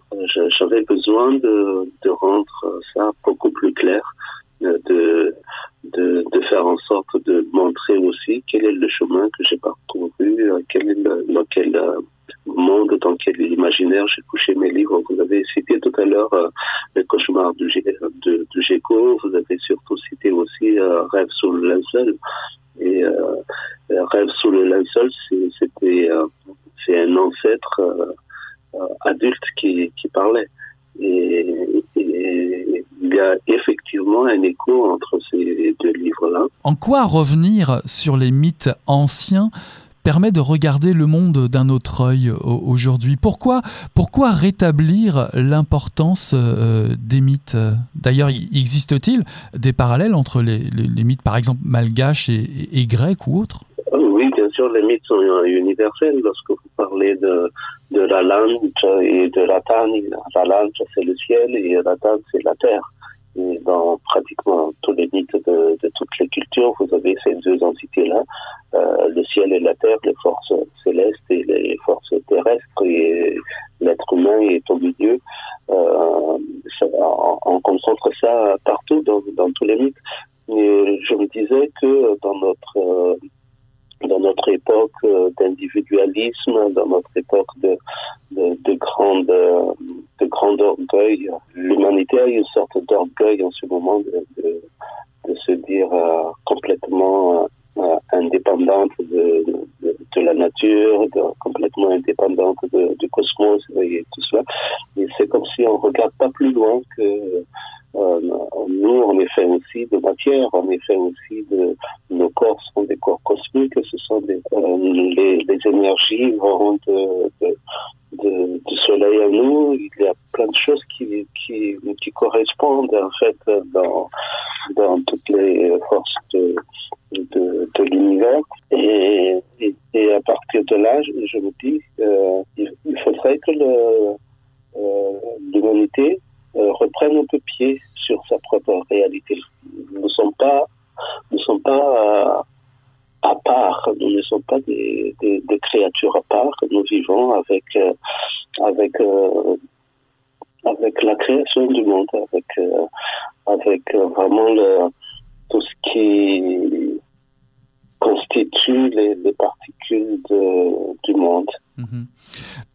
j'avais besoin de, de, rendre ça beaucoup plus clair, de, de, de, faire en sorte de montrer aussi quel est le chemin que j'ai parcouru, quel est le, lequel monde dans lequel l'imaginaire, j'ai couché mes livres. Vous avez cité tout à l'heure euh, le cauchemar du, de, de Géco, vous avez surtout cité aussi euh, Rêve sous le linceul. Et euh, Rêve sous le linceul, c'était c'est un ancêtre adulte qui, qui parlait. Et, et, il y a effectivement effectivement un écho entre ces deux livres-là. En quoi revenir sur les mythes anciens permet de regarder le monde d'un autre œil aujourd'hui? Pourquoi, pourquoi rétablir l'importance euh, des mythes? D'ailleurs, existe-t-il des parallèles entre les, mythes, par exemple, malgaches et, grecs ou autres? Oui, bien sûr, les mythes sont universels. Lorsque vous parlez de, de la langue et de la tanne, la langue, c'est le ciel et la tanne, c'est la terre dans pratiquement tous les mythes de, toutes les cultures, vous avez ces deux entités-là, euh, le ciel et la terre, les forces célestes et les forces terrestres, et l'être humain est au milieu. Euh, on, concentre ça partout dans, tous les mythes. Et je me disais que dans notre dans notre époque d'individualisme, dans notre époque de, de, de grande de grand orgueil, l'humanité a une sorte d'orgueil en ce moment de, se dire euh, complètement euh, indépendante de, la nature, complètement indépendante du cosmos et tout cela. Et c'est comme si on regarde pas plus loin que euh, nous, on est fait aussi de matière, on est fait aussi de nos corps sont des corps cosmiques, ce sont des, les, les, énergies vont du soleil à nous. Il y a plein de choses qui, qui, qui correspondent en fait dans, dans toutes les forces de, de, l'univers. Et, et, à partir de là, je, me dis, euh, il, faudrait que euh, l'humanité euh, reprenne un peu pied sur sa propre réalité. Nous ne sommes pas, nous sommes pas à part. Nous ne sommes pas des, créatures à part. Nous vivons avec, euh, avec, euh, avec la création du monde, avec, euh, avec vraiment le, tout ce qui constitue les, les particules du monde. Mhm.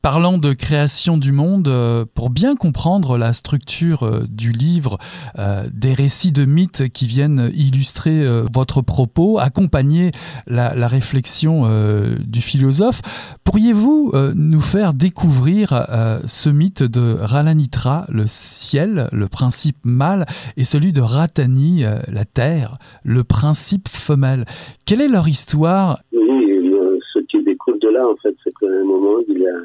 Parlant de création du monde, euh, pour bien comprendre la structure euh, du livre, euh, des récits de mythes qui viennent illustrer votre propos, accompagner la, réflexion du philosophe, pourriez-vous nous faire découvrir ce mythe de Ralanitra, le ciel, le principe mâle, et celui de Ratani, la terre, le principe femelle? Quelle est leur histoire? Là, en fait, c'est qu'à un moment, il y a,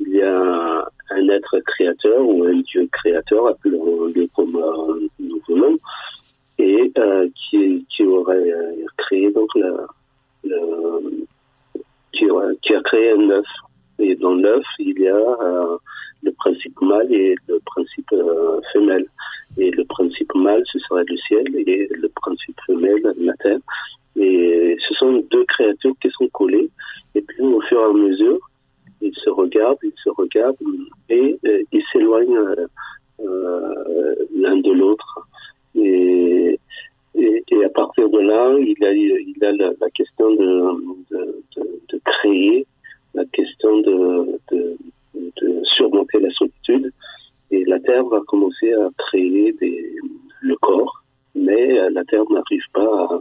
il y a un être créateur ou un dieu créateur, appelons-le comme euh, nous voulons, et euh, qui, qui aurait créé donc la, qui, a créé un œuf. Et dans l'œuf, il y a euh, le principe mâle et le principe femelle. Et le principe mâle, ce serait le ciel, et le principe femelle, la terre. Et ce sont deux créatures qui sont collées. Et puis, au fur et à mesure, ils se regardent, ils se regardent et euh, ils s'éloignent euh, euh, l'un de l'autre. Et, à partir de là, il a, a la, question de, créer, la question de, surmonter la solitude. Et la Terre va commencer à créer le corps, mais la Terre n'arrive pas à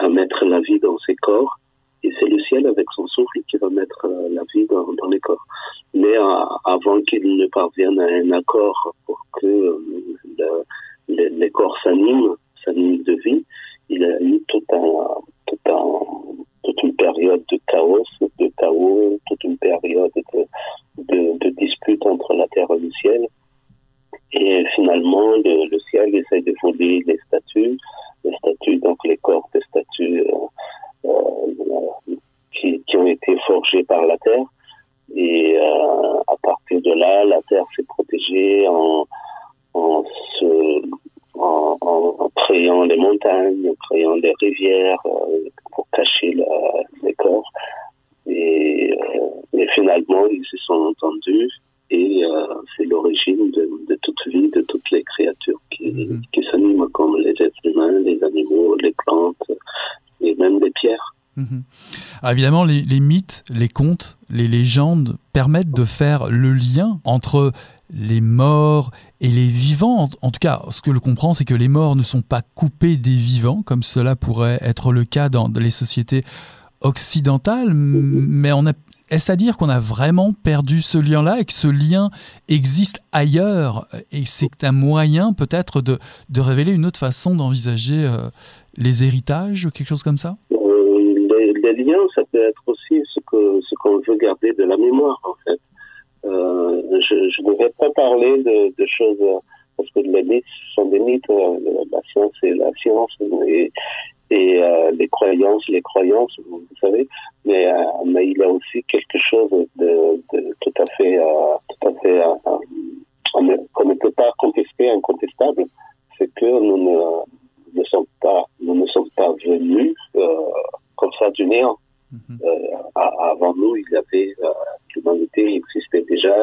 à mettre la vie dans ses corps. Et c'est le ciel avec son souffle qui va mettre euh, la vie dans, les corps. Mais euh, avant qu'il ne parvienne à un accord pour que euh, les corps s'animent, s'animent de vie, il a eu tout un, tout un, toute une période de chaos, de chaos, toute une période de, de, de dispute entre la terre et le ciel. Et finalement, le, le ciel essaie de voler les statues, les statues, donc les corps des statues euh, euh, qui, qui, ont été forgés par la Terre. Et euh, à partir de là, la Terre s'est protégée en, en, se, en, en, créant les montagnes, en créant les rivières pour cacher la, les corps. Et, et, finalement, ils se sont entendus et c'est l'origine de, de, toute vie, de toutes les créatures qui, mm-hmm. qui s'animent comme les êtres humains, les animaux, les plantes et même les pierres. Mhm. Évidemment, les, mythes, les contes, les légendes permettent de faire le lien entre les morts et les vivants. En, tout cas, ce que je comprends, c'est que les morts ne sont pas coupés des vivants, comme cela pourrait être le cas dans, les sociétés occidentales, mais est-ce à dire qu'on a vraiment perdu ce lien-là et que ce lien existe ailleurs et c'est un moyen peut-être de, de, révéler une autre façon d'envisager euh, les héritages ou quelque chose comme ça? Euh, liens, ça peut être aussi ce qu'on ce qu'on veut garder de la mémoire en fait. Euh, je, ne vais pas parler de, choses parce que les mythes sont des mythes, la science c'est la science et, et euh, les croyances, les croyances, vous, savez, mais, euh, mais il y a aussi quelque chose de, tout à fait, euh, tout à fait qu'on ne peut pas contester, incontestable, c'est que nous ne sommes pas, nous ne sommes pas venus comme ça du néant. Mhm. avant nous, il y avait l'humanité existait déjà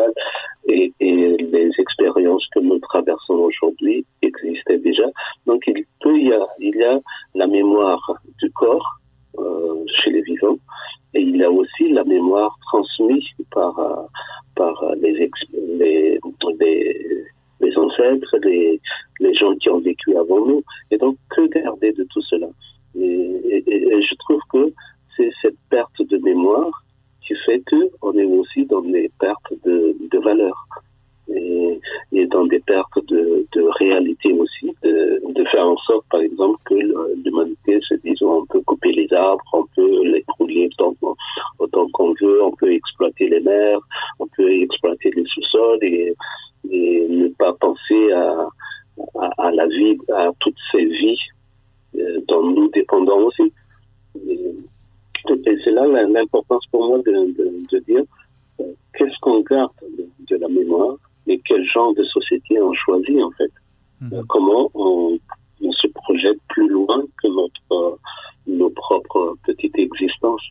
et, et les expériences que nous traversons aujourd'hui existaient déjà. Donc il peut y a, il y a la mémoire du corps euh, chez les vivants et il y a aussi la mémoire transmise par euh, par les, les, les, les ancêtres, les, les gens qui ont vécu avant nous. Et donc, que garder de tout cela? Et, je trouve que c'est cette perte de mémoire qui fait que on est aussi dans des pertes de, valeur et, dans des pertes de, réalité aussi, de, faire en sorte, par exemple, que l'humanité se dise on peut couper les arbres, on peut les brûler autant, qu'on veut, on peut exploiter les mers, on peut exploiter les sous-sols et, ne pas penser à, à, la vie, à toutes ces vies dont nous dépendons aussi. Et, et c'est là l'importance pour moi de, de, de dire euh, qu'est-ce qu'on garde de, de, la mémoire et quel genre de société on choisit en fait. Mmh. Euh, comment on, on, se projette plus loin que notre, euh, nos propres petites existences.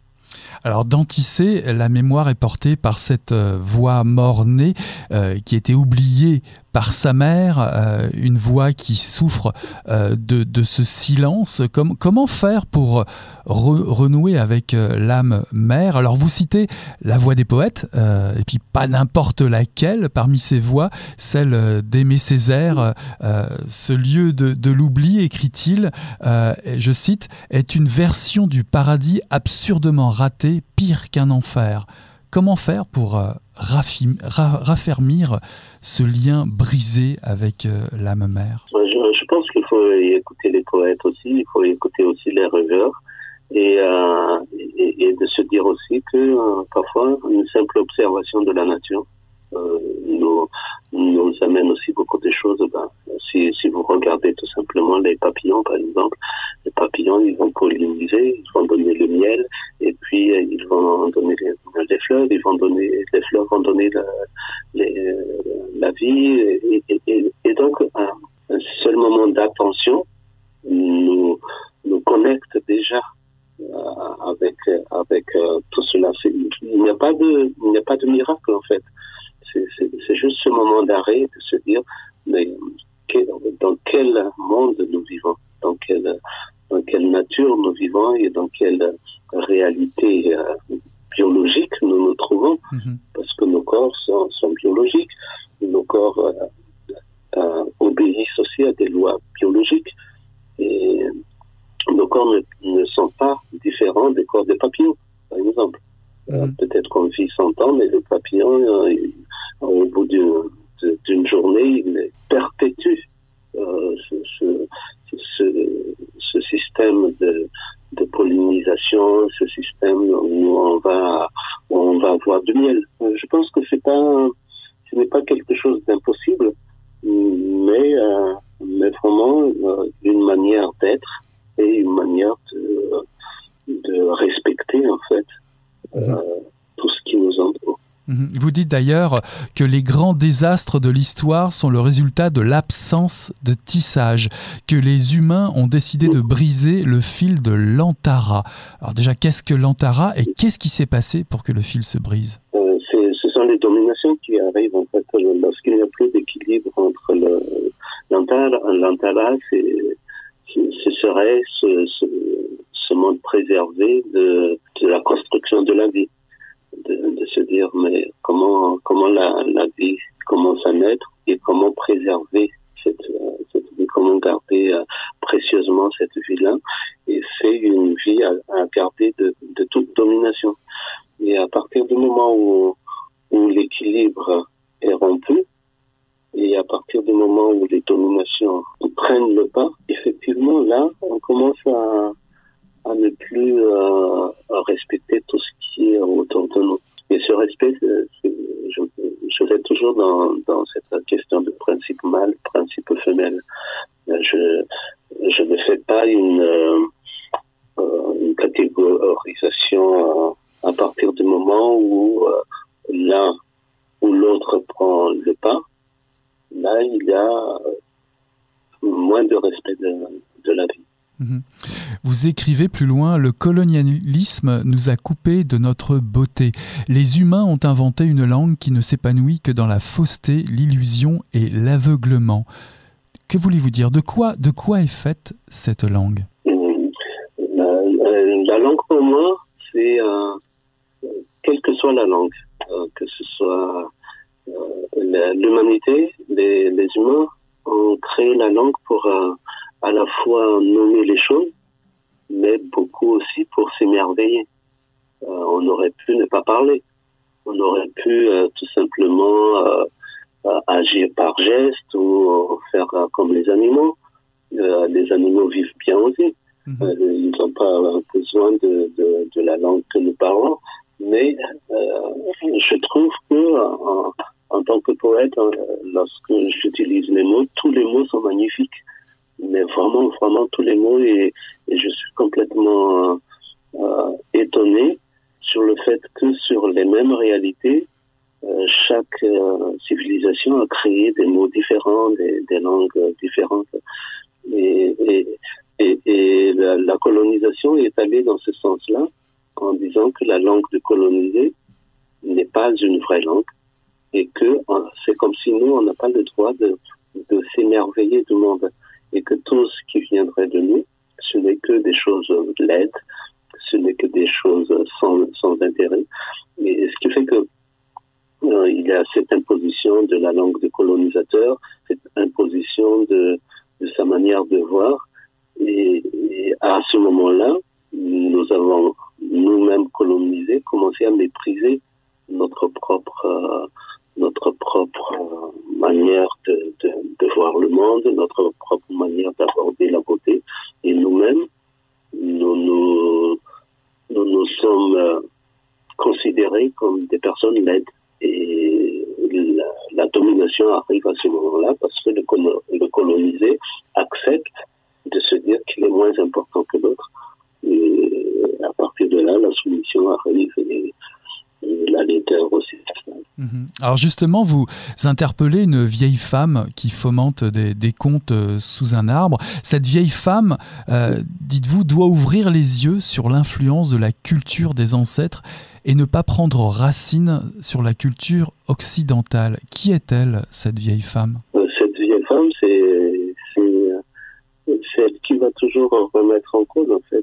Alors dans Tissé, la mémoire est portée par cette euh, voix mort-née euh, qui était oubliée par sa mère, euh, une voix qui souffre euh, de, ce silence. Comme, comment faire pour re, renouer avec euh, l'âme mère? Alors vous citez la voix des poètes, et puis pas n'importe laquelle parmi ces voix, celle d'Aimé Césaire, ce lieu de, de l'oubli, écrit-il, je cite, est une version du paradis absurdement ratée, pire qu'un enfer. Comment faire pour raffermir ce lien brisé avec euh, l'âme mère? Je, je, pense qu'il faut écouter les poètes aussi, il faut écouter aussi les rêveurs et, euh, de se dire aussi que euh, parfois une simple observation de la nature euh, nous, nous amène aussi beaucoup de choses. Ben, si, si vous regardez tout simplement les papillons, par exemple, les papillons, ils vont polliniser, ils vont donner le miel, et puis euh, ils vont donner les, les, fleurs, ils vont donner, les fleurs vont donner la, les, la vie, et, et, donc un, seul moment d'attention nous, nous connecte déjà euh, avec avec euh, tout cela. Il n'y a pas de il n'y a pas de miracle en fait c'est juste ce moment d'arrêt de se dire mais dans quel monde nous vivons, dans quelle, dans quelle nature nous vivons et dans quelle réalité euh, biologique nous nous trouvons, mm -hmm. parce que nos corps sont, sont biologiques, nos corps euh, euh, obéissent aussi à des lois biologiques et nos corps ne, ne sont pas différents des corps des papillons, par exemple. Mm -hmm. Peut-être qu'on vit 100 ans, mais le papillon, au bout d'une journée, il perpétue euh, ce, ce, ce, ce, système de, de, pollinisation, ce système où on va, où on va avoir du miel. Je pense que c'est pas, ce n'est pas quelque chose d'impossible, mais, euh, mais vraiment euh, une manière d'être et une manière de, de respecter en fait mmh. tout ce qui nous entoure. Mhm. Vous dites d'ailleurs que les grands désastres de l'histoire sont le résultat de l'absence de tissage, que les humains ont décidé de briser le fil de l'antara. Alors déjà, qu'est-ce que l'antara et qu'est-ce qui s'est passé pour que le fil se brise? Euh, Ce sont les dominations qui arrivent en fait lorsqu'il n'y a plus d'équilibre entre l'antara. L'antara, ce serait ce, monde préservé de, la construction de la vie de, se dire mais comment comment la, la vie plus loin, le colonialisme nous a coupés de notre beauté. Les humains ont inventé une langue qui ne s'épanouit que dans la fausseté, l'illusion et l'aveuglement. Que voulez-vous dire? De quoi, de quoi est faite cette langue? Euh, euh, la langue pour moi, c'est euh, quelle que soit la langue, que ce soit l'humanité, les, humains ont créé la langue pour à la fois nommer les choses le colonisé accepte de se dire qu'il est moins important que l'autre. Et à partir de là, la soumission arrive et, et la laideur aussi. Mhm. Alors justement, vous interpellez une vieille femme qui fomente des, contes euh, sous un arbre. Cette vieille femme, euh, dites-vous, doit ouvrir les yeux sur l'influence de la culture des ancêtres et ne pas prendre racine sur la culture occidentale. Qui est-elle, cette vieille femme? remettre en cause en fait.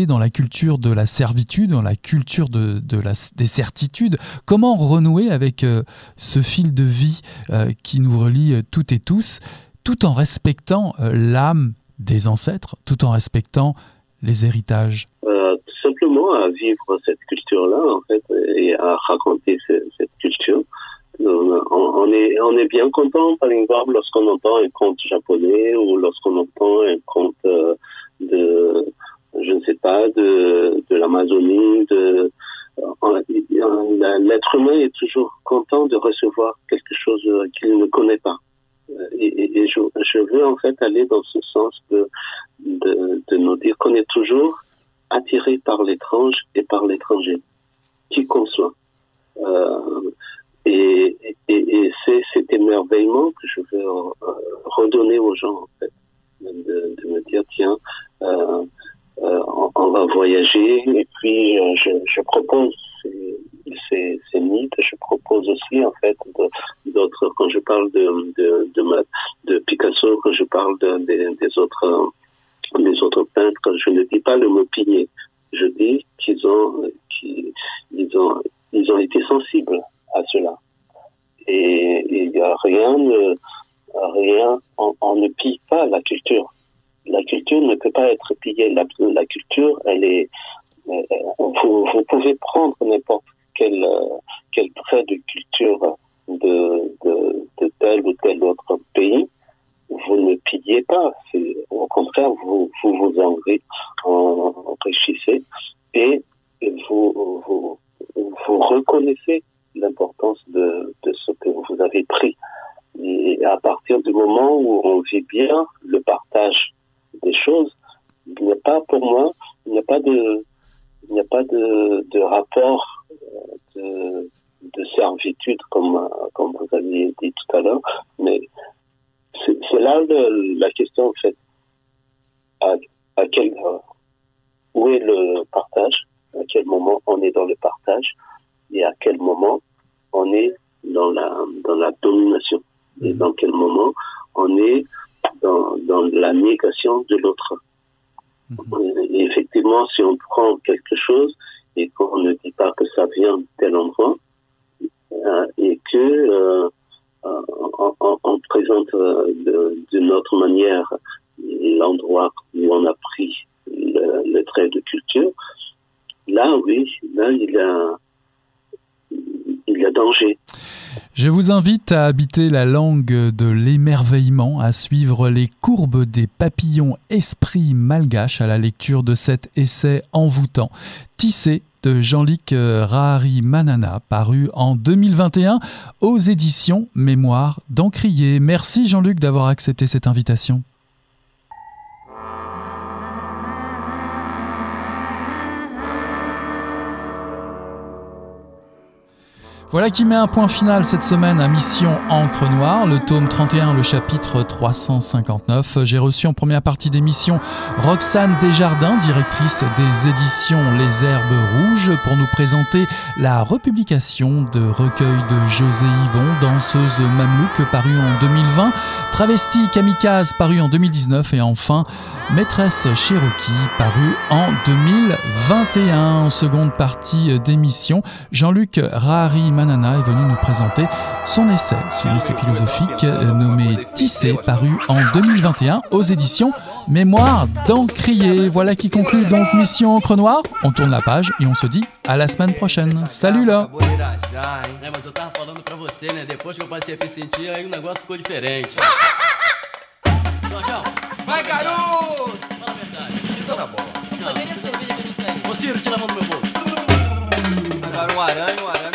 Dans la culture de la servitude, dans la culture des certitudes Comment renouer avec euh, ce fil de vie euh, qui nous relie euh, toutes et tous, tout en respectant l'âme des ancêtres, tout en respectant les héritages? Tout simplement à vivre cette culture-là, en fait, et à raconter ce, cette culture. On, est, on est bien content, par exemple, lorsqu'on entend un conte japonais ou lorsqu'on entend un conte de, je ne sais pas, de, l'Amazonie, de, l'être humain est toujours content de recevoir quelque chose qu'il ne connaît pas. Et, et je, veux en fait aller dans ce sens de, nous dire qu'on est toujours attiré par l'étrange et par l'étranger, qui qu'on soit. Euh, et, c'est cet émerveillement que je veux euh, redonner aux gens en fait, de, me dire tiens, euh, euh, on, on, va voyager et puis euh, je, propose ces, ces, ces, mythes, je propose aussi en fait d'autres quand je parle de de, de, ma, de Picasso, quand je parle de, de, des autres des autres peintres, je ne dis pas le mot pigné, je dis qu'ils ont qu'ils ils ont ils ont été sensibles à cela. Et il n'y a rien rien on, on ne pille pas la culture la culture ne peut pas être pillée. La, culture, elle est. Euh, vous, pouvez prendre n'importe quel, euh, quel trait de culture de, de, tel ou tel autre pays. Vous ne pillez pas. Au contraire, vous vous, vous enrichissez et vous, vous, vous reconnaissez l'importance de, de ce que vous avez pris. Et à partir du moment où on vit bien le partage des choses, il n'y a pas pour moi, il n'y a pas de, il n'y a pas de, de rapport de, de servitude comme, comme vous aviez dit tout à l'heure, mais c'est là le, la question en fait. À, à quel, où est le partage? À quel moment on est dans le partage? Et à quel moment on est dans la, dans la domination? Et dans quel moment on est dans, dans la négation de l'autre. Mmh. Effectivement, si on prend quelque chose et qu'on ne dit pas que ça vient de tel endroit, euh, et que euh, on, on, on, présente euh, d'une autre manière l'endroit où on a pris le, le, trait de culture, là oui, là il y a danger. Je vous invite à habiter la langue de l'émerveillement, à suivre les courbes des papillons esprits malgaches à la lecture de cet essai envoûtant. Tissé de Jean-Luc Rahari Manana, paru en 2021 aux éditions Mémoire d'Encrier. Merci Jean-Luc d'avoir accepté cette invitation. Voilà qui met un point final cette semaine à Mission Encre Noire, le tome 31, le chapitre 359. J'ai reçu en première partie d'émission Roxane Desjardins, directrice des éditions Les Herbes Rouges, pour nous présenter la republication de recueil de José Yvon, danseuse mamelouk, paru en 2020, Travesti Kamikaze, paru en 2019, et enfin Maîtresse Cherokee, paru en 2021. En seconde partie d'émission, Jean-Luc Rahari Manana est venu nous présenter son essai sur l'essai philosophique nommé Tissé, paru en 2021 aux éditions Mémoire d'Encrier. Voilà qui conclut donc Mission Encre Noire. On tourne la page et on se dit à la semaine prochaine. Salut là Vai, garoto! Fala a verdade. Isso tá bom. Não, nem a cerveja que não serve. Ô, Ciro, tira a mão do meu bolso. Agora, um arame, um arame